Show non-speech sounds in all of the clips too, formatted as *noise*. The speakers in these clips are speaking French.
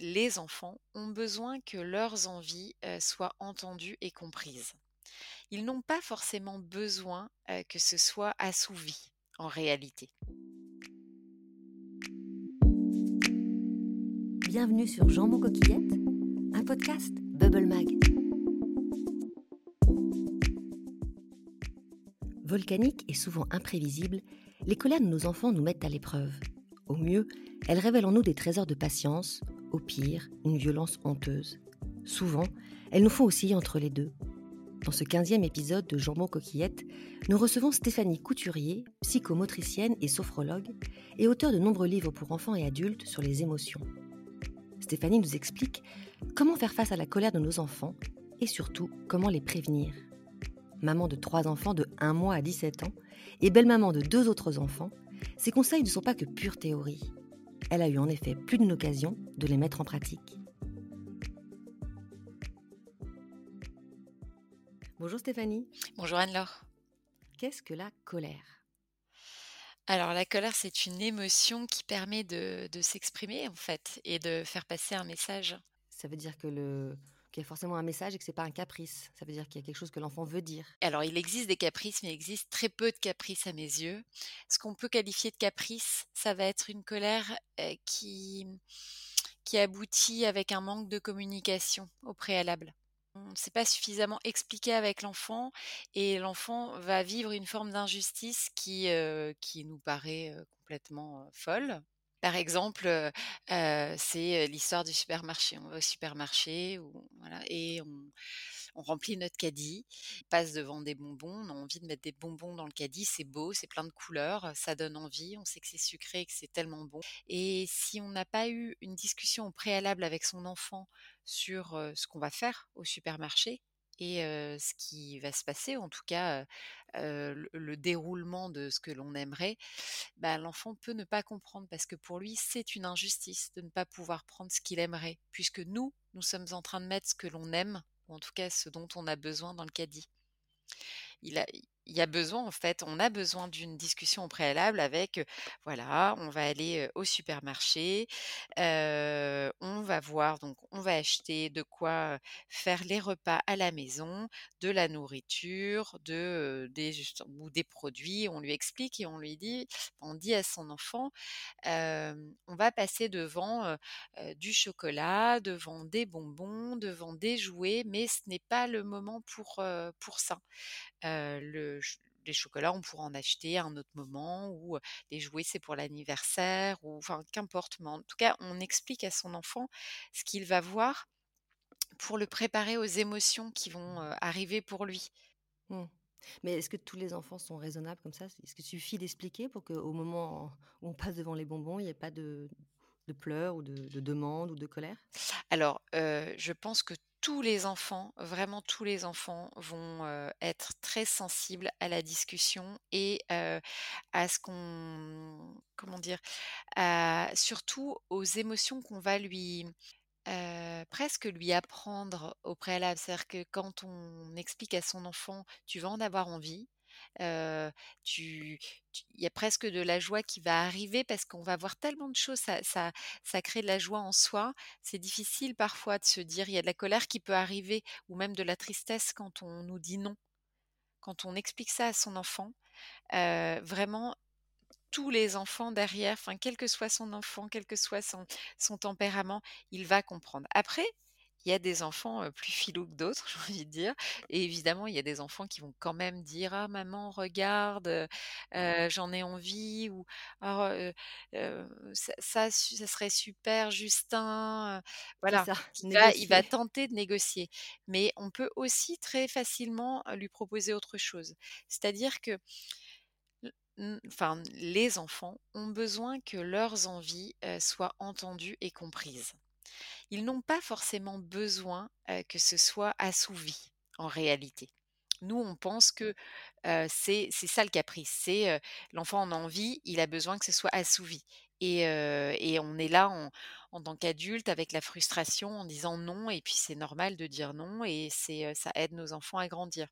les enfants ont besoin que leurs envies, soient entendues et comprises. Ils n'ont pas forcément besoin, que ce soit assouvi, en réalité. Bienvenue sur Jambon Coquillette, un podcast Bubble Mag. Volcaniques et souvent imprévisibles, les colères de nos enfants nous mettent à l'épreuve. Au mieux, elles révèlent en nous des trésors de patience, au pire, une violence honteuse. Souvent, elles nous font osciller entre les deux. Dans ce 15e épisode de Jambon Coquillette, nous recevons Stéphanie Couturier, psychomotricienne et sophrologue, et auteure de nombreux livres pour enfants et adultes sur les émotions. Stéphanie nous explique comment faire face à la colère de nos enfants et surtout comment les prévenir. Maman de trois enfants de 1 mois à 17 ans et belle-maman de deux autres enfants, ces conseils ne sont pas que pure théorie. Elle a eu en effet plus d'une occasion de les mettre en pratique. Bonjour Stéphanie. Bonjour Anne-Laure. Qu'est-ce que la colère? Alors la colère, c'est une émotion qui permet de, de s'exprimer en fait et de faire passer un message. Ça veut dire que le, qu'il y a forcément un message et que c'est pas un caprice. Ça veut dire qu'il y a quelque chose que l'enfant veut dire. Alors, il existe des caprices, mais il existe très peu de caprices à mes yeux. Ce qu'on peut qualifier de caprice, ça va être une colère euh, qui, qui aboutit avec un manque de communication au préalable. On ne s'est pas suffisamment expliqué avec l'enfant et l'enfant va vivre une forme d'injustice qui, euh, qui nous paraît euh, complètement folle par exemple, c'est l'histoire du supermarché. On va au supermarché et on, remplit notre caddie, on passe devant des bonbons, on a envie de mettre des bonbons dans le caddie, c'est beau, c'est plein de couleurs, ça donne envie, on sait que c'est sucré, que c'est tellement bon. Et si on n'a pas eu une discussion au préalable avec son enfant sur ce qu'on va faire au supermarché, et ce qui va se passer, en tout cas le, déroulement de ce que l'on aimerait, bah, l'enfant peut ne pas comprendre parce que pour lui c'est une injustice de ne pas pouvoir prendre ce qu'il aimerait, puisque nous, nous sommes en train de mettre ce que l'on aime, ou en tout cas ce dont on a besoin dans le caddie. Il a, il y a besoin, en fait, on a besoin d'une discussion au préalable avec, voilà, on va aller au supermarché, on va voir, donc on va acheter de quoi faire les repas à la maison, de la nourriture, de, des, ou des produits. On lui explique et on lui dit, on dit à son enfant, on va passer devant du chocolat, devant des bonbons, devant des jouets, mais ce n'est pas le moment pour, pour ça. le les chocolats, on pourra en acheter à un autre moment, ou les jouets, c'est pour l'anniversaire, ou enfin, qu'importe. Mais en tout cas, on explique à son enfant ce qu'il va voir pour le préparer aux émotions qui vont arriver pour lui. Mmh. Mais est-ce que tous les enfants sont raisonnables comme ça? Est-ce qu'il suffit d'expliquer pour qu'au moment où on passe devant les bonbons, il n'y ait pas de, pleurs ou de, de demandes ou de colère? Alors, je pense que tous les enfants, vraiment tous les enfants vont être très sensibles à la discussion et à ce qu'on, comment dire, surtout aux émotions qu'on va lui presque lui apprendre au préalable. C'est-à-dire que quand on explique à son enfant, tu vas en avoir envie, il y a presque de la joie qui va arriver parce qu'on va voir tellement de choses, ça, ça, ça crée de la joie en soi. C'est difficile parfois de se dire, il y a de la colère qui peut arriver ou même de la tristesse quand on nous dit non. Quand on explique ça à son enfant, vraiment, tous les enfants derrière, quel que soit son enfant, quel que soit son tempérament, il va comprendre. Après, il y a des enfants plus filous que d'autres, *laughs* j'ai envie de dire. Et évidemment, il y a des enfants qui vont quand même dire Ah, maman, regarde, j'en ai envie, ou «Ah, ça, ça, serait super, Justin. Voilà, il, va, il va tenter de négocier. Mais on peut aussi très facilement lui proposer autre chose. C'est-à-dire que enfin, les enfants ont besoin que leurs envies soient entendues et comprises ils n'ont pas forcément besoin que ce soit assouvi en réalité. Nous, on pense que c'est ça le caprice. C'est l'enfant en a envie, il a besoin que ce soit assouvi. Et, on est là en, en tant qu'adulte avec la frustration en disant non, et puis c'est normal de dire non, et ça aide nos enfants à grandir.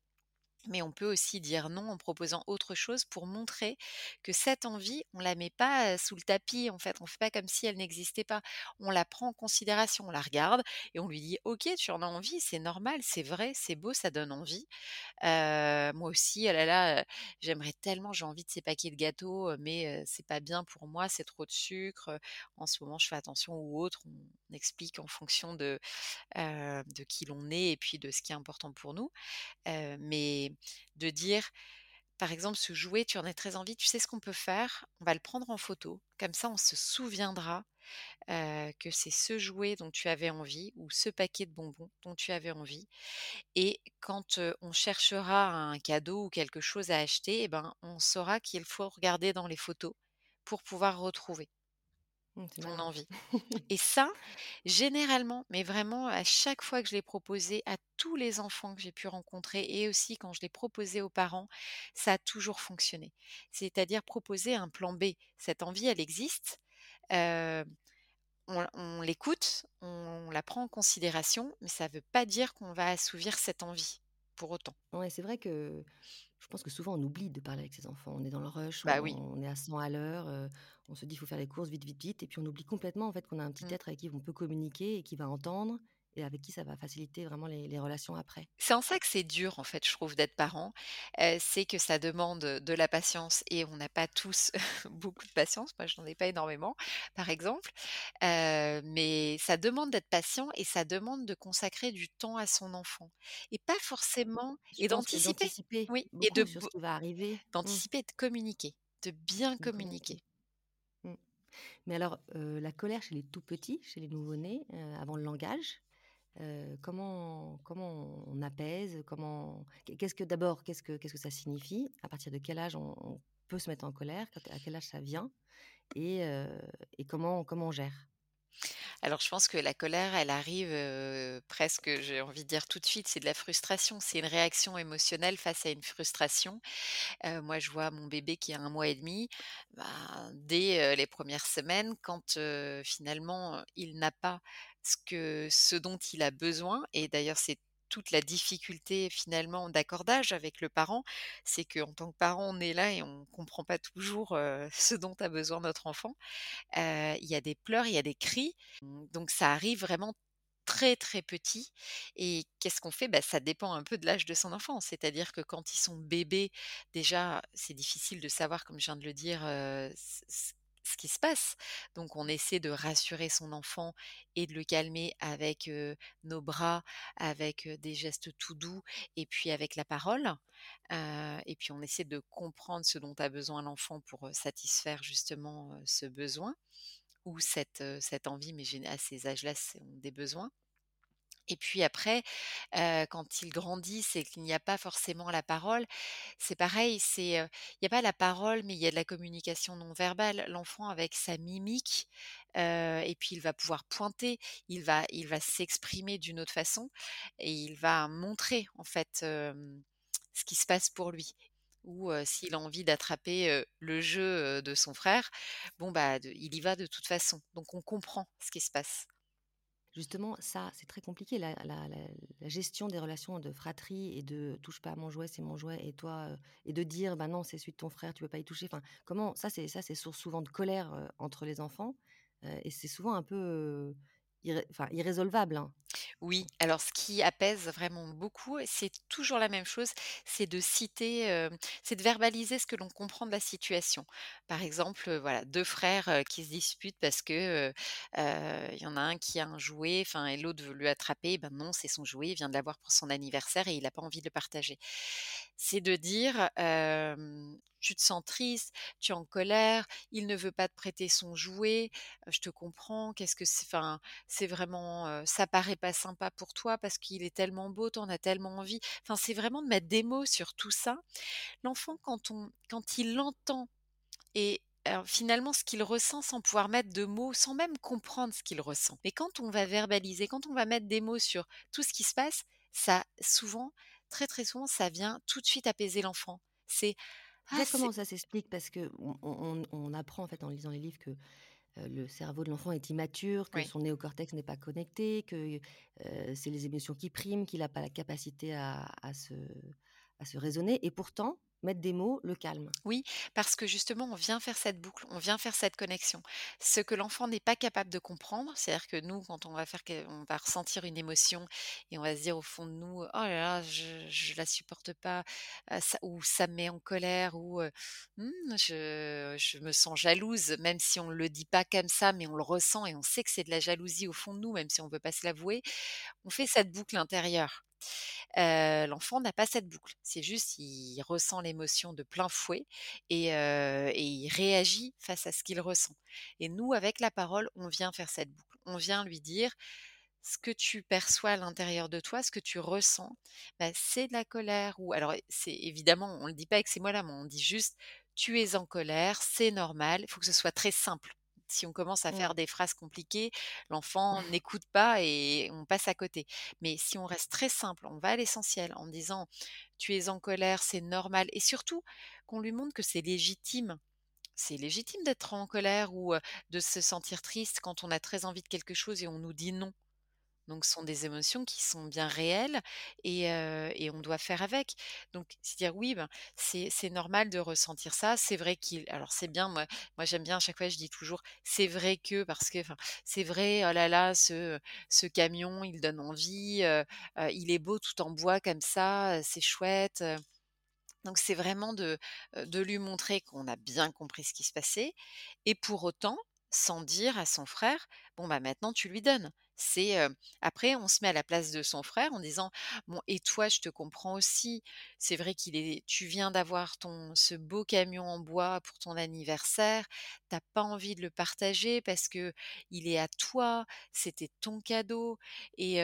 Mais on peut aussi dire non en proposant autre chose pour montrer que cette envie, on la met pas, sous le tapis, en fait. On fait pas comme si elle n'existait pas. On la prend en considération, on la regarde et on lui dit: «OK, tu en as envie, c'est normal, c'est vrai, c'est beau, ça donne envie. Moi aussi, oh là là, j'aimerais tellement, j'ai envie de ces paquets de gâteaux, mais c'est pas bien pour moi, c'est trop de sucre, en ce moment je fais attention» ou autre. On explique en fonction de, de qui l'on est et puis de ce qui est important pour nous. Mais de dire, par exemple, ce jouet, tu en as très envie, tu sais ce qu'on peut faire? On va le prendre en photo, comme ça on se souviendra, que c'est ce jouet dont tu avais envie ou ce paquet de bonbons dont tu avais envie et quand, on cherchera un cadeau ou quelque chose à acheter et ben, on saura qu'il faut regarder dans les photos pour pouvoir retrouver ton malin. envie. *laughs* Et ça, généralement, mais vraiment à chaque fois que je l'ai proposé à tous les enfants que j'ai pu rencontrer et aussi quand je l'ai proposé aux parents, ça a toujours fonctionné. C'est-à-dire proposer un plan B. Cette envie, elle existe, heu, on on l'écoute, on la prend en considération, mais ça veut pas dire qu'on va assouvir cette envie, pour autant. Ouais, c'est vrai que je pense que souvent on oublie de parler avec ses enfants. On est dans le rush, Bah oui. on est à 100 à l'heure, heu, on se dit: «Il faut faire les courses vite, vite, vite» et puis on oublie complètement en fait qu'on a un petit Mmh. être avec qui on peut communiquer et qui va entendre et avec qui ça va faciliter vraiment les les relations après. C'est en ça que c'est dur, en fait, je trouve, d'être parent. C'est que ça demande, de la patience et on n'a pas tous *laughs* beaucoup de patience. Moi, je n'en ai pas énormément, par exemple. Mais ça demande d'être patient et ça demande de consacrer du temps à son enfant et pas forcément Je et d'anticiper. Oui et de sur ce qui va arriver. Mmh, d'anticiper et de communiquer, de bien de communiquer. communiquer. Mmh. Mais alors, heu, la colère chez les tout petits, chez les nouveau-nés, heu, avant le langage, heu, comment comment on apaise? Comment qu'est qu'est-ce que d'abord, qu'est-ce que qu'est-ce que ça signifie? À partir de quel âge on peut se mettre en colère? À quel âge ça vient? Et heu et comment comment on gère? Alors je pense que la colère, elle arrive, heu, presque, j'ai envie de dire tout de suite, c'est de la frustration. C'est une réaction émotionnelle face à une frustration. Moi, je vois mon bébé qui a un mois et demi, ben, dès, les premières semaines, quand, finalement, il n'a pas ce que ce dont il a besoin et d'ailleurs, c'est toute la difficulté finalement d'accordage avec le parent, c'est qu'en tant que parent, on est là et on comprend pas toujours, *laughs* ce dont a besoin notre enfant. Il y a des pleurs, il y a des cris, mmh, donc ça arrive vraiment très, très petit et qu'est-ce qu'on fait? Bah, ça dépend un peu de l'âge de son enfant. C'est-à-dire que quand ils sont bébés, déjà, c'est difficile de savoir, comme je viens de le dire, ce qui se passe. Donc on essaie de rassurer son enfant et de le calmer avec, nos bras, avec, des gestes tout doux et puis avec la parole. Et puis on essaie de comprendre ce dont a besoin l'enfant pour, satisfaire justement, ce besoin ou cette, cette envie, mais à ces âges-là, c'est des besoins et puis après, quand ils grandissent et qu'il n'y a pas forcément la parole, c'est pareil, c'est, il y a pas la parole, mais il y a de la communication non verbale. L'enfant avec sa mimique, et puis il va pouvoir pointer, il va il va s'exprimer d'une autre façon et il va montrer en fait, ce qui se passe pour lui. Ou, s'il a envie d'attraper, le jeu, de son frère, bon bah, il y va de toute façon. Donc on comprend ce qui se passe. Justement, ça, c'est très compliqué, la gestion des relations de fratrie et de: «Touche pas à mon jouet, c'est mon jouet et toi, heu» et de dire: «Bah non, c'est celui de ton frère, tu peux pas y toucher». Enfin, comment ça, c'est ça, c'est source souvent de colère, heu, entre les enfants, heu et c'est souvent un peu, irré hein. Oui, alors ce qui apaise vraiment beaucoup, c'est toujours la même chose, c'est de citer, hem, c'est de verbaliser ce que l'on comprend de la situation. Par exemple, heu, voilà, 2 frères, heu, qui se disputent parce que, y en a un qui a un jouet, enfin et l'autre veut lui attraper, ben non, c'est son jouet, il vient de l'avoir pour son anniversaire et il a pas envie de le partager. C'est de dire, «Tu te sens triste, tu es en colère, il ne veut pas te prêter son jouet, je te comprends, qu'est-ce que c'est?» enfin, c'est vraiment, ça paraît pas sympa pour toi parce qu'il est tellement beau, tu en as tellement envie. Enfin, c'est vraiment de mettre des mots sur tout ça. L'enfant quand on quand il l'entend et alors finalement ce qu'il ressent sans pouvoir mettre de mots, sans même comprendre ce qu'il ressent. Mais quand on va verbaliser, quand on va mettre des mots sur tout ce qui se passe, ça souvent, très, très souvent, ça vient tout de suite apaiser l'enfant. C'est: «Ah Déjà, c'est» comment ça s'explique? Parce qu'on on on on apprend, en fait, en lisant les livres que, le cerveau de l'enfant est immature, que oui. son néocortex n'est pas connecté, que, heu, c'est les émotions qui priment, qu'il a pas la capacité à à se à se raisonner et pourtant mettre des mots le calme. Oui, parce que justement, on vient faire cette boucle, on vient faire cette connexion. Ce que l'enfant n'est pas capable de comprendre, c'est-à-dire que nous, quand on va faire on va ressentir une émotion et on va se dire au fond de nous: «Oh là là, je je la supporte pas», ça ou ça me met en colère ou, heu, mmh, je me sens jalouse, même si on le dit pas comme ça, mais on le ressent et on sait que c'est de la jalousie au fond de nous, même si on veut pas se l'avouer. On fait cette boucle intérieure. L'enfant n'a pas cette boucle. C'est juste, il ressent l'émotion de plein fouet et il réagit face à ce qu'il ressent. Et nous, avec la parole, on vient faire cette boucle. On vient lui dire: «Ce que tu perçois à l'intérieur de toi, ce que tu ressens, bah, c'est de la colère» ou alors c'est évidemment, on le dit pas avec ces mots-là, mais on dit juste: «Tu es en colère, c'est normal». Il faut que ce soit très simple. Si on commence à faire des phrases compliquées, l'enfant *laughs* n'écoute pas et on passe à côté. Mais si on reste très simple, on va à l'essentiel en disant: «Tu es en colère, c'est normal» et surtout qu'on lui montre que c'est légitime. C'est légitime d'être en colère ou, de se sentir triste quand on a très envie de quelque chose et on nous dit non. Donc ce sont des émotions qui sont bien réelles et et on doit faire avec. Donc se dire: «Oui, ben, c'est normal de ressentir ça». C'est vrai qu'il alors c'est bien, moi moi j'aime bien à chaque fois je dis toujours: «C'est vrai que» parce que c'est vrai, oh là là, ce, ce camion, il donne envie, il est beau tout en bois comme ça, c'est chouette. Donc c'est vraiment de, de lui montrer qu'on a bien compris ce qui se passait et pour autant, sans dire à son frère: «Bon, bah, maintenant tu lui donnes». C'est, après on se met à la place de son frère en disant: «Bon et toi, je te comprends aussi. C'est vrai qu'il est tu viens d'avoir ton ce beau camion en bois pour ton anniversaire. Tu as pas envie de le partager parce qu'il est à toi, c'était ton cadeau et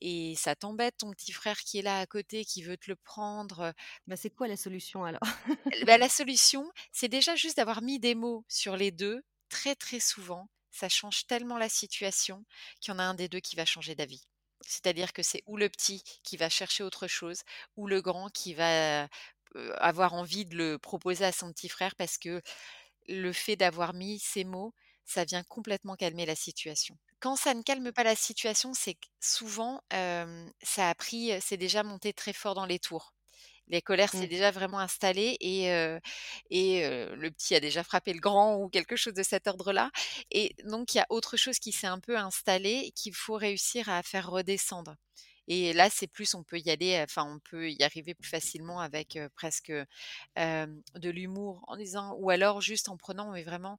et ça t'embête ton petit frère qui est là à côté, qui veut te le prendre, Bah, c'est quoi la solution alors? bah, la solution, c'est déjà juste d'avoir mis des mots sur les 2 très, très souvent, ça change tellement la situation qu'il y en a un des 2 qui va changer d'avis. C'est-à-dire que c'est ou le petit qui va chercher autre chose ou le grand qui va, avoir envie de le proposer à son petit frère parce que le fait d'avoir mis ces mots, ça vient complètement calmer la situation. Quand ça ne calme pas la situation, c'est souvent, ça a pris, c'est déjà monté très fort dans les tours. Les colères s'est Mmh. déjà vraiment installée et le petit a déjà frappé le grand ou quelque chose de cet ordre-là et donc il y a autre chose qui s'est un peu installé et qu'il faut réussir à faire redescendre et là, c'est plus on peut y aller, enfin, on peut y arriver plus facilement avec, presque, de l'humour en disant ou alors juste en prenant vraiment,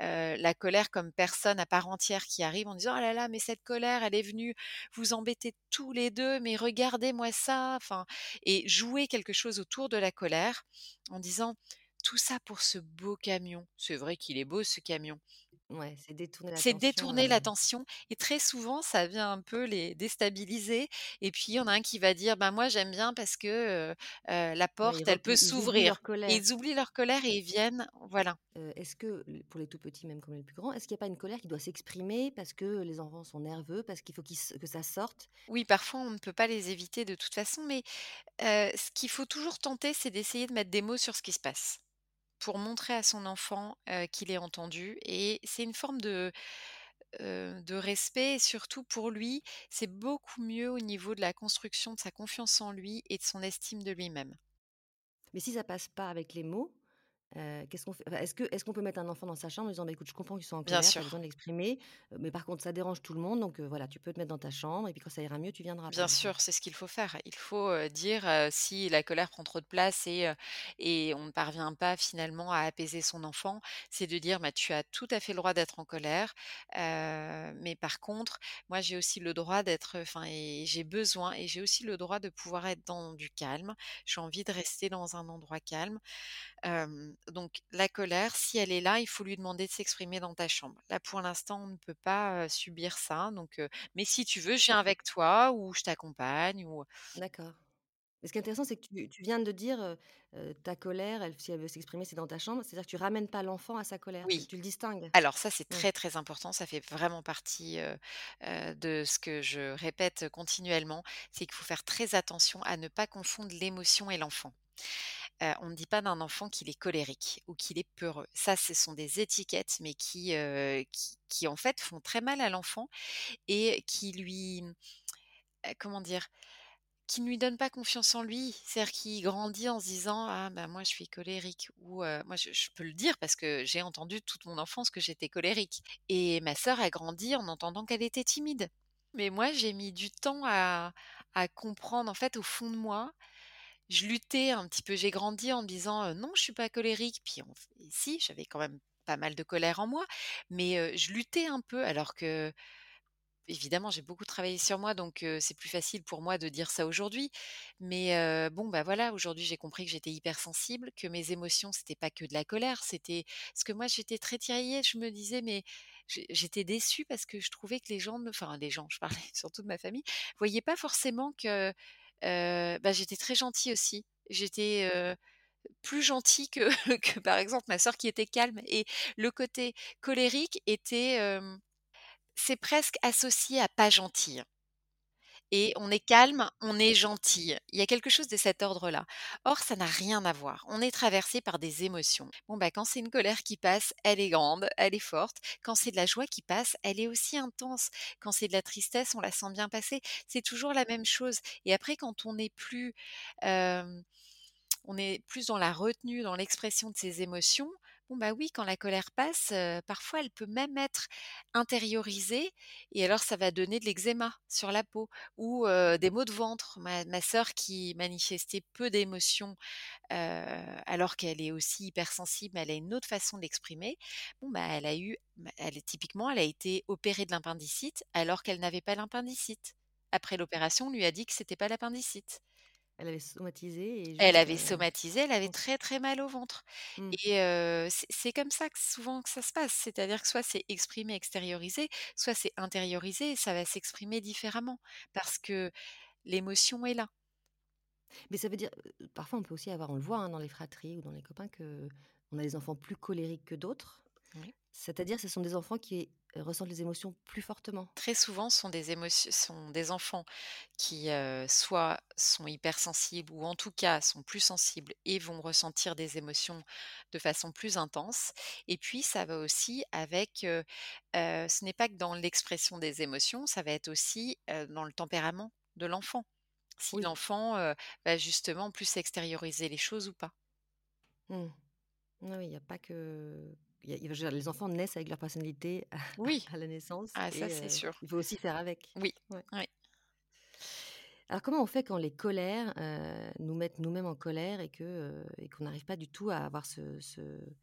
la colère comme personne à part entière qui arrive en disant: «Oh là là, mais cette colère, elle est venue vous embêter tous les 2, mais regardez-moi ça!» enfin et jouer quelque chose autour de la colère en disant: «Tout ça pour ce beau camion. C'est vrai qu'il est beau ce camion». Ouais, c'est détourner C'est l'attention, détourner heu l'attention et très souvent, ça vient un peu les déstabiliser et puis il y en a un qui va dire: «Bah, moi j'aime bien parce que, heu heu, la ouais, ils porte, elle repli peut ils oublient s'ouvrir» leur et colère. ils oublient leur colère et ils viennent voilà. Heu, est-ce que l pour les tout petits, même comme les plus grands, est-ce qu'il y a pas une colère qui doit s'exprimer parce que les enfants sont nerveux, parce qu'il faut qu'ils s que ça sorte? Oui, parfois on ne peut pas les éviter de toute façon, mais heu, ce qu'il faut toujours tenter, c'est d'essayer de mettre des mots sur ce qui se passe. Pour montrer à son enfant, qu'il est entendu et c'est une forme de, de respect et surtout pour lui, c'est beaucoup mieux au niveau de la construction de sa confiance en lui et de son estime de lui-même. Mais si ça passe pas avec les mots, heu, qu'est-ce qu'on fait? Enfin, est-ce que est-ce qu'on peut mettre un enfant dans sa chambre en disant: «Bah, écoute, je comprends qu'ils sont en colère, tu as besoin de l'exprimer, heu, mais par contre ça dérange tout le monde donc heu, voilà, tu peux te mettre dans ta chambre et puis quand ça ira mieux, tu viendras», Bien sûr, c'est ce qu'il faut faire. Il faut, dire, si la colère prend trop de place et et on ne parvient pas finalement à apaiser son enfant, c'est de dire: «Bah, tu as tout à fait le droit d'être en colère, mais par contre, moi j'ai aussi le droit d'être enfin et j'ai besoin et j'ai aussi le droit de pouvoir être dans du calme. J'ai envie de rester dans un endroit calme». Donc la colère, si elle est là, il faut lui demander de s'exprimer dans ta chambre. Là, pour l'instant, on ne peut pas, subir ça, donc mais si tu veux, je viens avec toi ou je t'accompagne ou D'accord. Mais ce qui est intéressant, c'est que tu tu viens de dire, ta colère, elle si elle veut s'exprimer, c'est dans ta chambre. C'est-à-dire que tu ramènes pas l'enfant à sa colère, oui. tu le distingues? Alors ça, c'est très, très important, ça fait vraiment partie, de ce que je répète continuellement, c'est qu'il faut faire très attention à ne pas confondre l'émotion et l'enfant. On ne dit pas d'un enfant qu'il est colérique ou qu'il est peureux. Ça, ce sont des étiquettes, mais qui, qui qui en fait font très mal à l'enfant et qui lui, comment dire? qui ne lui donne pas confiance en lui. C'est-à-dire qu'il grandit en se disant: «Ah bah, moi je suis colérique» ou moi je je peux le dire parce que j'ai entendu toute mon enfance que j'étais colérique et ma sœur a grandi en entendant qu'elle était timide. Mais moi j'ai mis du temps à à comprendre en fait au fond de moi, je luttais un petit peu. J'ai grandi en me disant: «Heu, non je suis pas colérique» puis si, j'avais quand même pas mal de colère en moi, mais je luttais un peu alors que Évidemment, j'ai beaucoup travaillé sur moi, donc c'est plus facile pour moi de dire ça aujourd'hui. Mais bon, bah, voilà, aujourd'hui, j'ai compris que j'étais hypersensible, que mes émotions, c'était pas que de la colère, c'était parce que moi, j'étais très tiraillée. Je me disais: «Mais» j'étais déçue parce que je trouvais que les gens enfin les gens, je parlais *laughs* surtout de ma famille, voyaient pas forcément que, bah, j'étais très gentille aussi. J'étais, heu, plus gentille que *laughs* que par exemple ma sœur qui était calme et le côté colérique était, c'est presque associé à pas gentille et on est calme, on est gentille. Il y a quelque chose de cet ordre-là. Or, ça n'a rien à voir. On est traversé par des émotions. Bon, bah, quand c'est une colère qui passe, elle est grande, elle est forte. Quand c'est de la joie qui passe, elle est aussi intense. Quand c'est de la tristesse, on la sent bien passer. C'est toujours la même chose. Et après, quand on n'est plus, hem, on est plus dans la retenue, dans l'expression de ses émotions, bon, bah, oui, quand la colère passe, parfois elle peut même être intériorisée et alors ça va donner de l'eczéma sur la peau ou des maux de ventre. Ma ma sœur qui manifestait peu d'émotions, alors qu'elle est aussi hypersensible, elle a une autre façon d'exprimer. Bon, bah, elle a eu elle est typiquement, elle a été opérée de l'appendicite alors qu'elle n'avait pas l'appendicite. Après l'opération, on lui a dit que c'était pas l'appendicite. Elle avait somatisé et Elle avait somatisé, elle avait très, très mal au ventre Mmh. et c'est comme ça que souvent que ça se passe. C'est-à-dire que soit c'est exprimé, extériorisé, soit c'est intériorisé et ça va s'exprimer différemment parce que l'émotion est là. Mais ça veut dire, parfois on peut aussi avoir on le voit, hein, dans les fratries ou dans les copains qu'on a des enfants plus colériques que d'autres. Oui. C'est-à-dire ce sont des enfants qui, ressentent les émotions plus fortement? Très souvent, ce sont des émotions sont des enfants qui, heu, soit sont hypersensibles ou en tout cas sont plus sensibles et vont ressentir des émotions de façon plus intense et puis ça va aussi avec, heu heu, ce n'est pas que dans l'expression des émotions, ça va être aussi, heu, dans le tempérament de l'enfant. Si Oui. l'enfant, va justement plus extérioriser les choses ou pas. Mmh. Oui, oui, il y a pas que y a il y a je veux dire les enfants naissent avec leur personnalité Oui, *laughs* à la naissance ah ça c'est sûr. il faut aussi faire avec. Oui, Ouais. oui. Alors comment on fait quand les colères, heu, nous mettent nous-mêmes en colère et que, heu et qu'on n'arrive pas du tout à avoir ce ce, heu,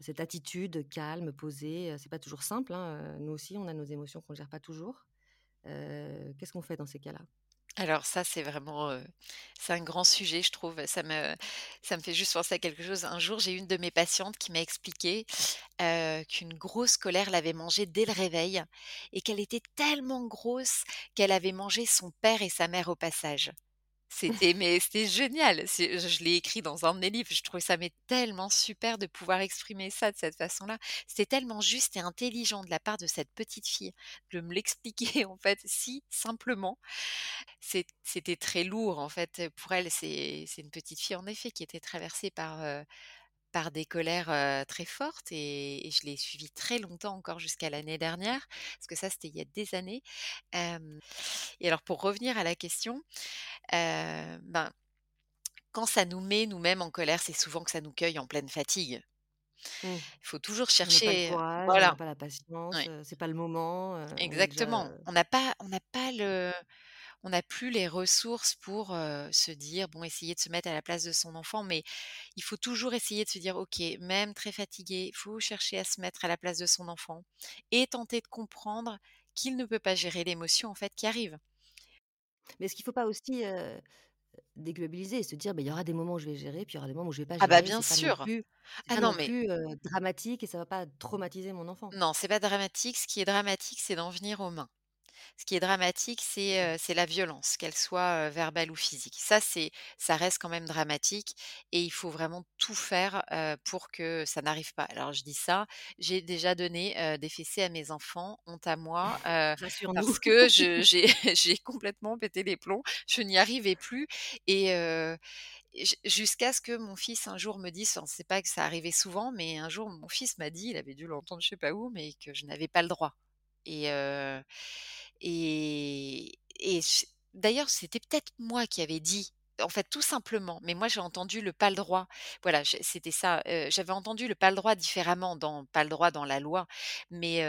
cette attitude calme, posée, c'est pas toujours simple, hein, nous aussi on a nos émotions qu'on gère pas toujours. Qu'est-ce qu'on fait dans ces cas-là? Alors ça, c'est vraiment, c'est un grand sujet, je trouve. Ça me ça me fait juste penser à quelque chose. Un jour, j'ai une de mes patientes qui m'a expliqué, qu'une grosse colère l'avait mangée dès le réveil et qu'elle était tellement grosse qu'elle avait mangé son père et sa mère au passage. C'était mais c'était génial! Je l'ai écrit dans un de mes livres. Je trouvais ça mais tellement super de pouvoir exprimer ça de cette façon-là. C'était tellement juste et intelligent de la part de cette petite fille de me l'expliquer en fait si simplement. C'était très lourd en fait, pour elle. C'est une petite fille en effet qui était traversée par, heu, par des colères, très fortes et et je l'ai suivie très longtemps encore jusqu'à l'année dernière, parce que ça, c'était il y a des années. Et alors pour revenir à la question, ben, quand ça nous met nous-mêmes en colère, c'est souvent que ça nous cueille en pleine fatigue. Mmh. Il faut toujours On n'a pas le chercher courage, on n'a voilà, pas la patience, c'est pas le moment, on déjà, exactement. On n'a pas on n'a pas le On n'a plus les ressources pour, se dire bon, essayer de se mettre à la place de son enfant, mais il faut toujours essayer de se dire: «OK, même très fatigué, il faut chercher à se mettre à la place de son enfant et tenter de comprendre qu'il ne peut pas gérer l'émotion, en fait, qui arrive». mais est-ce qu'il faut pas aussi, heu, déculpabiliser et se dire: «Beh, il y aura des moments où je vais gérer, puis il y aura des moments où je vais pas Ah bah, gérer». bien C'est pas non sûr! plus Ah pas non, non mais plus, dramatique et ça va pas traumatiser mon enfant. non, c'est pas dramatique. Ce qui est dramatique, c'est d'en venir aux mains. Ce qui est dramatique, c'est, la violence, qu'elle soit, verbale ou physique. Ça, c'est ça reste quand même dramatique et il faut vraiment tout faire, pour que ça n'arrive pas. Alors je dis ça, j'ai déjà donné, des fessées à mes enfants, honte à moi, *laughs* parce que *laughs* j'ai complètement pété les plombs. Je n'y arrivais plus et jusqu'à ce que mon fils un jour me dise enfin c'est pas que ça arrivait souvent, mais un jour mon fils m'a dit, il avait dû l'entendre je sais pas où, mais que je n'avais pas le droit et et d'ailleurs, c'était peut-être moi qui avais dit, en fait, tout simplement, mais moi j'ai entendu le pas le droit. Voilà, c'était ça, j'avais entendu le pas le droit différemment dans pas le droit dans la loi, mais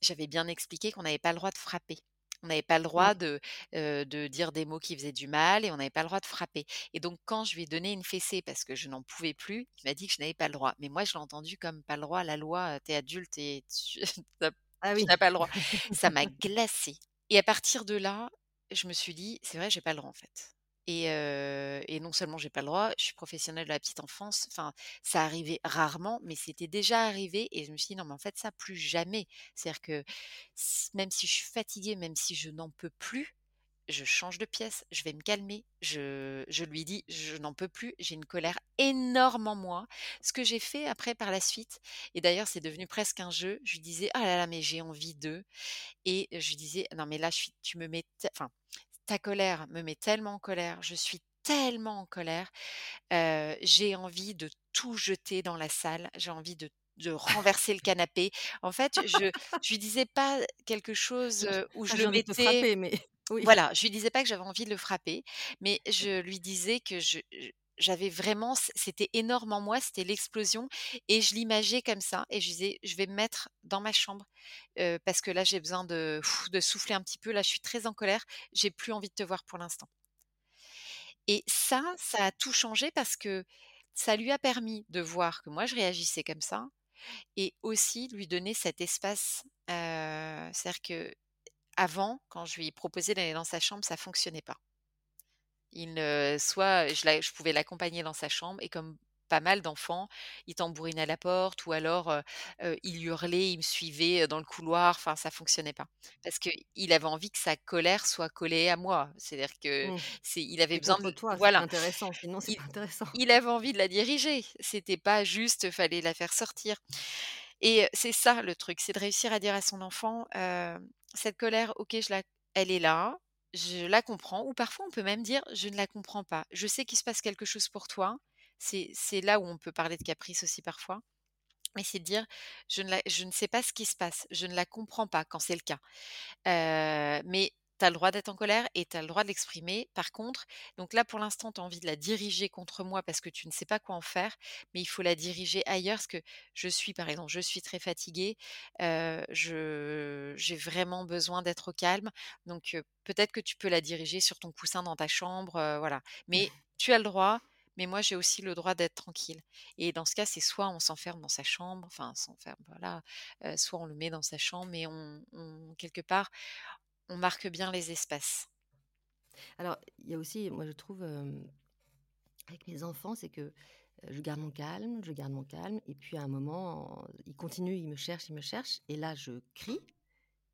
j'avais bien expliqué qu'on n'avait pas le droit de frapper. On n'avait pas le droit de, de dire des mots qui faisaient du mal et on n'avait pas le droit de frapper et donc quand je lui ai donné une fessée parce que je n'en pouvais plus, il m'a dit que je n'avais pas le droit. Mais moi je l'ai entendu comme pas le droit, la loi, heu, tu es adulte et tu *laughs* tu n'as Ah tu oui. n'as pas le droit. Ça m'a *laughs* glacée et à partir de là, je me suis dit: «C'est vrai, j'ai pas le droit, en fait» et et non seulement j'ai pas le droit, je suis professionnelle de la petite enfance, enfin, ça arrivait rarement, mais c'était déjà arrivé et je me suis dit: «Non, mais en fait, ça, plus jamais». C'est-à-dire que même si je suis fatiguée, même si je n'en peux plus, je change de pièce, je vais me calmer, je je lui dis: «Je n'en peux plus, j'ai une colère énorme en moi». Ce que j'ai fait après par la suite et d'ailleurs c'est devenu presque un jeu, je lui disais: «Ah là là, mais j'ai envie de» et je lui disais: «Non mais là je suis tu me mets enfin, ta colère me met tellement en colère, je suis tellement en colère, j'ai envie de tout jeter dans la salle, j'ai envie de de renverser le canapé». En fait, je je lui disais pas quelque chose, *laughs* où pas je le mettais frapper, mais oui. voilà, je lui disais pas que j'avais envie de le frapper, mais je lui disais que je je j'avais vraiment c c'était énorme en moi, c'était l'explosion et je l'imageais comme ça et je disais: «Je vais me mettre dans ma chambre, parce que là j'ai besoin de de souffler un petit peu, là je suis très en colère, j'ai plus envie de te voir pour l'instant». Et ça, ça a tout changé parce que ça lui a permis de voir que moi je réagissais comme ça et aussi lui donner cet espace, c'est-à-dire qu'avant, quand je lui proposais d'aller dans sa chambre, ça fonctionnait pas. Il soit je la je pouvais l'accompagner dans sa chambre et comme pas mal d'enfants, il tambourinait à la porte ou alors, il hurlait, il me suivait, dans le couloir, enfin ça fonctionnait pas. Parce qu'il avait envie que sa colère soit collée à moi. C'est-à-dire que Mmh. c'est il avait besoin de toi, c'est voilà, intéressant, sinon c'est il pas intéressant. il avait envie de la diriger. C'était pas juste, fallait la faire sortir et c'est ça le truc, c'est de réussir à dire à son enfant, «Cette colère, OK, je la elle est là, je la comprends» ou parfois on peut même dire: «Je ne la comprends pas. Je sais qu'il se passe quelque chose pour toi». C'est là où on peut parler de caprice aussi parfois, mais c'est de dire: «Je ne la je ne sais pas ce qui se passe, je ne la comprends pas», quand c'est le cas. Heu, mais tu as le droit d'être en colère et tu as le droit de l'exprimer. Par contre donc là, pour l'instant, tu as envie de la diriger contre moi parce que tu ne sais pas quoi en faire, mais il faut la diriger ailleurs parce que je suis par exemple, je suis très fatiguée, je j'ai vraiment besoin d'être au calme, donc peut-être que tu peux la diriger sur ton coussin dans ta chambre, voilà. Mais tu as le droit, mais moi j'ai aussi le droit d'être tranquille et dans ce cas, c'est soit on s'enferme dans sa chambre, enfin s'enferme, voilà, soit on le met dans sa chambre et on on quelque part on marque bien les espaces. Alors, il y a aussi, moi je trouve, avec mes enfants, c'est que, je garde mon calme, je garde mon calme et puis à un moment, ils continuent, ils me cherchent, ils me cherchent et là je crie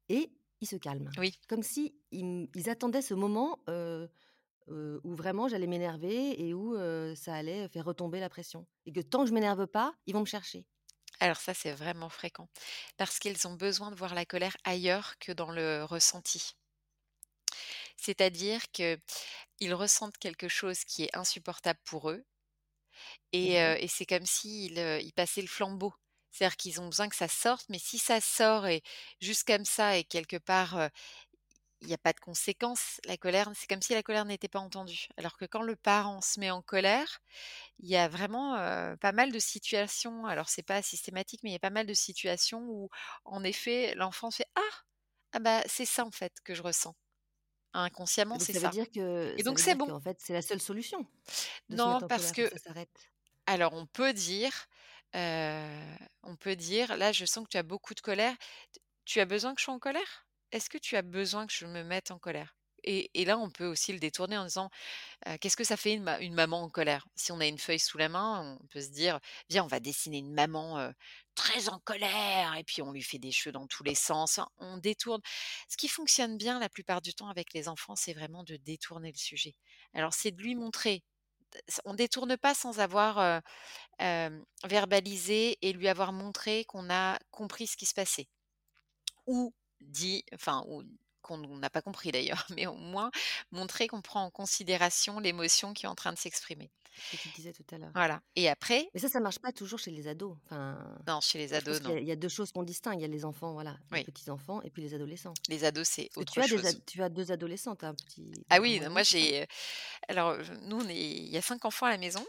et ils se calment. Oui. Comme si ils attendaient ce moment, où vraiment j'allais m'énerver et où, ça allait faire retomber la pression et que tant que je m'énerve pas, ils vont me chercher. Alors ça, c'est vraiment fréquent parce qu'ils ont besoin de voir la colère ailleurs que dans le ressenti. C'est-à-dire qu'ils ressentent quelque chose qui est insupportable pour eux et Mmh et c'est comme s'ils, ils passaient le flambeau. C'est-à-dire qu'ils ont besoin que ça sorte, mais si ça sort et juste comme ça et quelque part, il y a pas de conséquence, la colère, c'est comme si la colère n'était pas entendue. Alors que quand le parent se met en colère, il y a vraiment, pas mal de situations, alors c'est pas systématique, mais il y a pas mal de situations où, en effet, l'enfant fait: «Ah! Ah bah, c'est ça en fait que je ressens». Inconsciemment, c'est ça veut dire que et donc c'est bon. qu'en fait, c'est la seule solution Non, en parce colère, que ça alors on peut dire, on peut dire: «Là, je sens que tu as beaucoup de colère. Tu as besoin que je sois en colère? Est-ce que tu as besoin que je me mette en colère?» et là, on peut aussi le détourner en disant: qu'est-ce que ça fait une ma une maman en colère? Si on a une feuille sous la main, on peut se dire: «Viens, on va dessiner une maman, très en colère» et puis on lui fait des cheveux dans tous les sens. Enfin, on détourne. Ce qui fonctionne bien la plupart du temps avec les enfants, c'est vraiment de détourner le sujet. Alors c'est de lui montrer, on détourne pas sans avoir, verbalisé et lui avoir montré qu'on a compris ce qui se passait ou dit enfin ou qu'on n'a pas compris d'ailleurs, *laughs* mais au moins montrer qu'on prend en considération l'émotion qui est en train de s'exprimer. Ce que tu disais tout à l'heure. Voilà et après Mais ça, ça marche pas toujours chez les ados. Enfin, Non, chez les ados, qu'il y non. a il y a 2 choses qu'on distingue. Il y a les enfants, voilà, les petits enfants et puis les adolescents. Les ados, c'est autre tu as chose. tu as 2 adolescents, as un petit Ah oui, moi j'ai, alors, heu, nous on est il y a 5 enfants à la maison,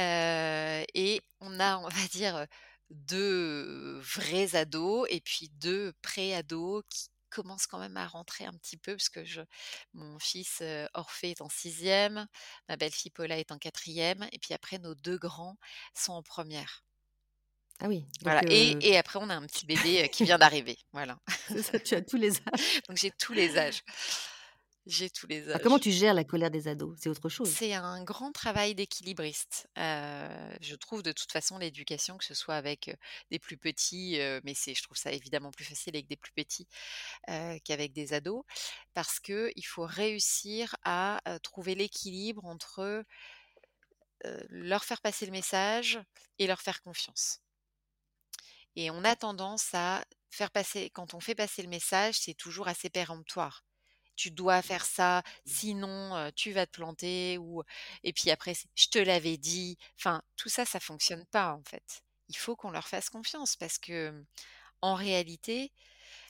heu et on a, on va dire, 2 vrais ados et puis 2 pré-ados qui commencent quand même à rentrer un petit peu parce que je mon fils, heu, Orphée est en 6e, ma belle-fille Paula est en 4e et puis après nos 2 grands sont en 1re. Ah oui, Voilà donc et après on a un petit bébé, heu, qui vient d'arriver, voilà. *laughs* Ça, tu as tous les âges. *laughs* Donc j'ai tous les âges. J'ai tous les comment tu gères la colère des ados? C'est autre chose? C'est un grand travail d'équilibriste. Je trouve de toute façon l'éducation, que ce soit avec, des plus petits, mais c'est je trouve ça évidemment plus facile avec des plus petits, qu'avec des ados. Parce qu'il faut réussir à, trouver l'équilibre entre, leur faire passer le message et leur faire confiance. Et on a tendance à faire passer quand on fait passer le message, c'est toujours assez péremptoire. «Tu dois faire ça, sinon, tu vas te planter» ou et puis après c'est: «Je te l'avais dit». Enfin, tout ça, ça fonctionne pas, en fait. Il faut qu'on leur fasse confiance parce que, mmh, en réalité,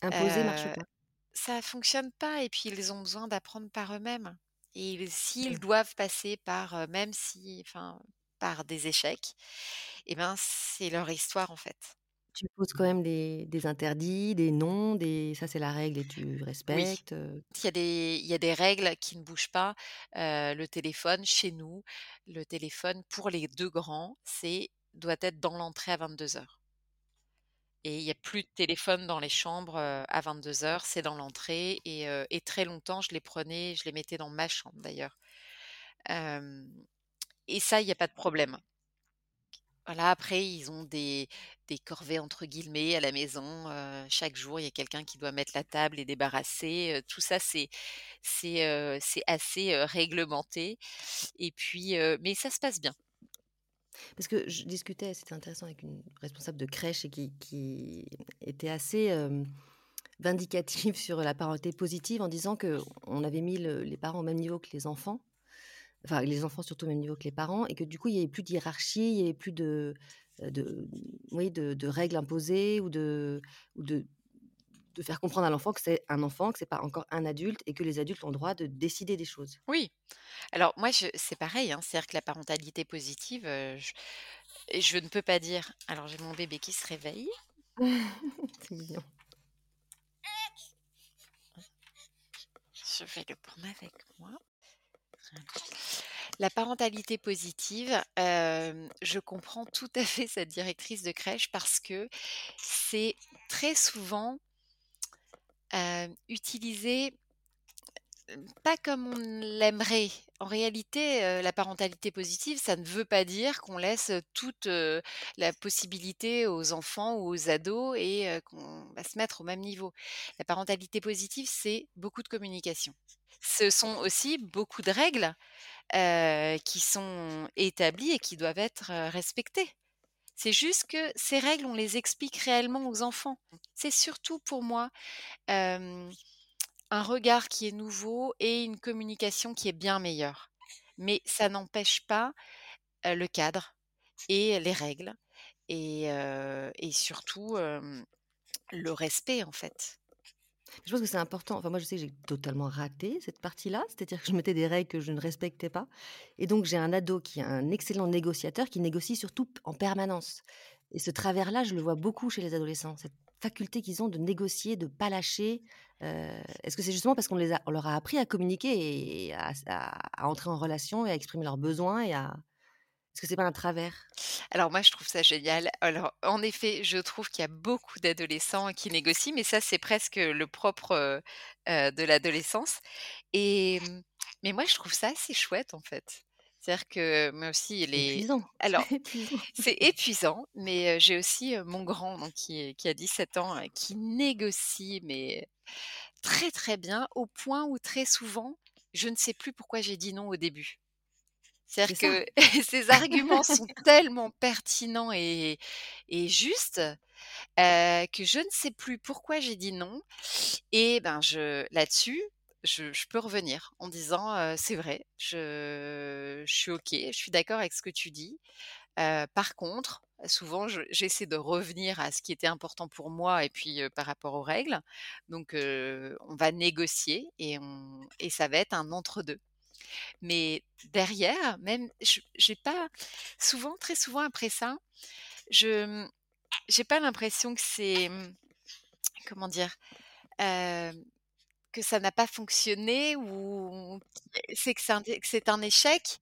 Imposer marche pas. ça fonctionne pas et puis ils ont besoin d'apprendre par eux-mêmes et ils s'ils Oui. doivent passer par, même si enfin, par des échecs et ben, c'est leur histoire, en fait. Tu poses quand même des des interdits, des non, des ça c'est la règle et tu Oui. respectes? Il y a des il y a des règles qui ne bougent pas. Le téléphone, chez nous, le téléphone pour les 2 grands, c'est doit être dans l'entrée à 22:00. Et il y a plus de téléphone dans les chambres, à 22:00, c'est dans l'entrée et très longtemps, je les prenais, je les mettais dans ma chambre d'ailleurs. Et ça, il y a pas de problème. Voilà, après ils ont des des «corvées» entre guillemets à la maison, heu, chaque jour, il y a quelqu'un qui doit mettre la table et débarrasser, heu, tout ça c'est c'est, heu, c'est assez, heu, réglementé et puis, heu mais ça se passe bien. Parce que je discutais, c'était intéressant, avec une responsable de crèche et qui qui était assez, hem, vindicative *laughs* sur la parenté positive en disant qu'on avait mis le les parents au même niveau que les enfants. Enfin, les enfants surtout au même niveau que les parents et que du coup, il y avait plus de hiérarchie, il y avait plus de, heu, de oui, de de règles imposées ou de ou de de faire comprendre à l'enfant que c'est un enfant, que c'est pas encore un adulte et que les adultes ont le droit de décider des choses. Oui. Alors moi c'est pareil, hein, c'est-à-dire que la parentalité positive, je je ne peux pas dire alors j'ai mon bébé qui se réveille. *laughs* C'est mignon. Je vais le prendre avec moi. Voilà. La parentalité positive, hem, je comprends tout à fait cette directrice de crèche parce que c'est très souvent heu, utilisé, pas comme on l'aimerait. En réalité, heu, la parentalité positive, ça ne veut pas dire qu'on laisse, toute, la possibilité aux enfants ou aux ados et qu'on va se mettre au même niveau. La parentalité positive, c'est beaucoup de communication. Ce sont aussi beaucoup de règles, qui sont établies et qui doivent être, respectées. C'est juste que ces règles, on les explique réellement aux enfants. C'est surtout pour moi, un regard qui est nouveau et une communication qui est bien meilleure. Mais ça n'empêche pas, le cadre et les règles et surtout, le respect, en fait. Je pense que c'est important. Enfin moi, je sais que j'ai totalement raté cette partie-là, c'est-à-dire que je mettais des règles que je ne respectais pas et donc j'ai un ado qui est un excellent négociateur, qui négocie surtout en permanence et ce travers-là, je le vois beaucoup chez les adolescents, faculté qu'ils ont de négocier, de pas lâcher. Heu, est-ce que c'est justement parce qu'on les a leur a appris à communiquer et à entrer en relation et à exprimer leurs besoins et à est-ce que c'est pas un travers? Alors moi, je trouve ça génial. Alors, en effet, je trouve qu'il y a beaucoup d'adolescents qui négocient, mais ça, c'est presque le propre, heu heu, de l'adolescence et mais moi, je trouve ça assez chouette, en fait. C'est-à-dire que moi aussi les épuisant, *laughs* alors, c'est épuisant. mais j'ai aussi, mon grand donc qui qui a 17 ans, qui négocie mais très, très bien au point où très souvent, je ne sais plus pourquoi j'ai dit non au début. C'est C'est-à-dire que *laughs* ses arguments sont tellement pertinents et et justes que je ne sais plus pourquoi j'ai dit non et ben je là-dessus, je peux revenir en disant, «C'est vrai, je suis OK, je suis d'accord avec ce que tu dis. Par contre, souvent je j'essaie de revenir à ce qui était important pour moi et puis, par rapport aux règles. Donc, on va négocier et et ça va être un entre 2. Mais derrière, même j'ai pas souvent, très souvent après ça, je, mmh, j'ai pas l'impression que c'est, mmh, comment dire? Que ça n'a pas fonctionné ou c'est que c'est un échec.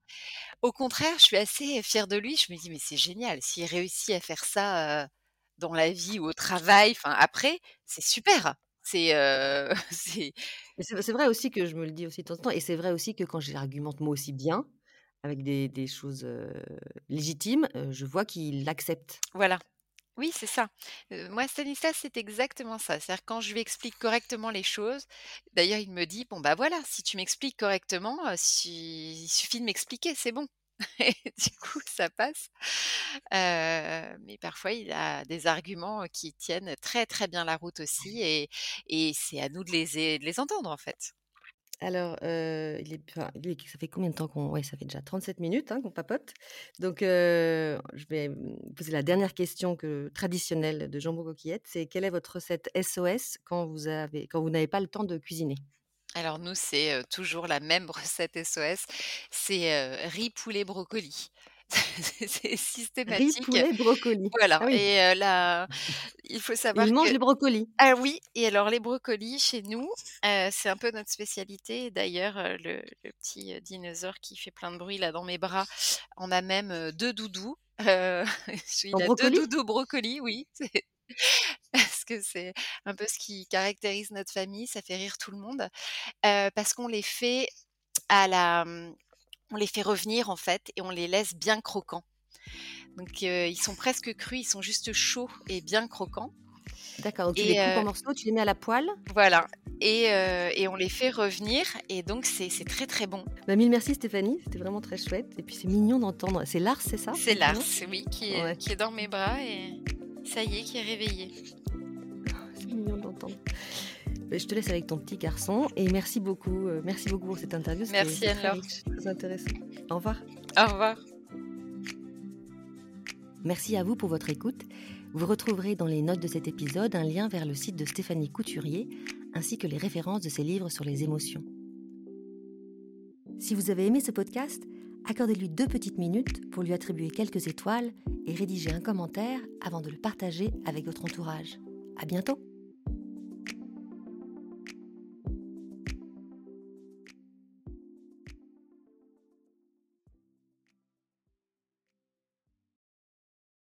Au contraire, je suis assez fière de lui. Je me dis: «Mais c'est génial, s'il réussit à faire ça, dans la vie ou au travail, enfin après, c'est super!» C'est, *laughs* c'est vrai aussi que je me le dis aussi de temps en temps et c'est vrai aussi que quand j'argumente moi aussi bien, avec des des choses, légitimes, je vois qu'il l'accepte. Voilà. Oui, c'est ça. Heu, moi, Stanislas, c'est exactement ça. C'est-à-dire quand je lui explique correctement les choses d'ailleurs, il me dit: «Bon, bah, voilà, si tu m'expliques correctement, heu, si il suffit de m'expliquer, c'est bon» *laughs* et du coup, ça passe. Heu, mais parfois, il a des arguments qui tiennent très, très bien la route aussi et et c'est à nous de les é de les entendre, en fait. Alors, il est il est ça fait combien de temps qu'on ouais, ça fait déjà 37 minutes, hein, qu'on papote. Donc, je vais, poser la dernière question que traditionnelle de Jambon Coquillette, c'est quelle est votre recette SOS quand vous avez quand vous n'avez pas le temps de cuisiner? Alors nous, c'est, toujours la même *laughs* recette SOS, c'est, riz, poulet, brocoli. *laughs* C'est c'est Riz, systématique. poulet, brocoli. Voilà Ah oui. et là, il faut savoir Il que mange les brocolis? ah oui et alors les brocolis chez nous, c'est un peu notre spécialité. D'ailleurs, le le petit, dinosaure qui fait plein de bruit là dans mes bras, on a même, heu, 2 doudous. *laughs* Heu, En il a 2 brocoli? doudous brocolis, oui, *laughs* parce que c'est un peu ce qui caractérise notre famille, ça fait rire tout le monde. Parce qu'on les fait à la, mmh, on les fait revenir en fait et on les laisse bien croquants. Donc, heu, ils sont presque crus, ils sont juste chauds et bien croquants D'accord, donc tu les et coupes en heu morceaux, tu les mets à la poêle? voilà et heu et on les fait revenir et donc c'est très, très bon. Bah, mille merci Stéphanie, c'était vraiment très chouette et puis c'est mignon d'entendre c'est Lars, c'est ça, C'est Lars, oui, qui est Ouais. qui est dans mes bras et ça y est, qui est réveillé. C'est mignon de l'entendre. Beh, je te laisse avec ton petit garçon et merci beaucoup, heu, merci beaucoup pour cette interview, Merci Anne-Laure. très intéressant. Au revoir. Au revoir. Merci à vous pour votre écoute. Vous retrouverez dans les notes de cet épisode un lien vers le site de Stéphanie Couturier, ainsi que les références de ses livres sur les émotions. Si vous avez aimé ce podcast, accordez-lui deux petites minutes pour lui attribuer quelques étoiles et rédiger un commentaire avant de le partager avec votre entourage. À bientôt!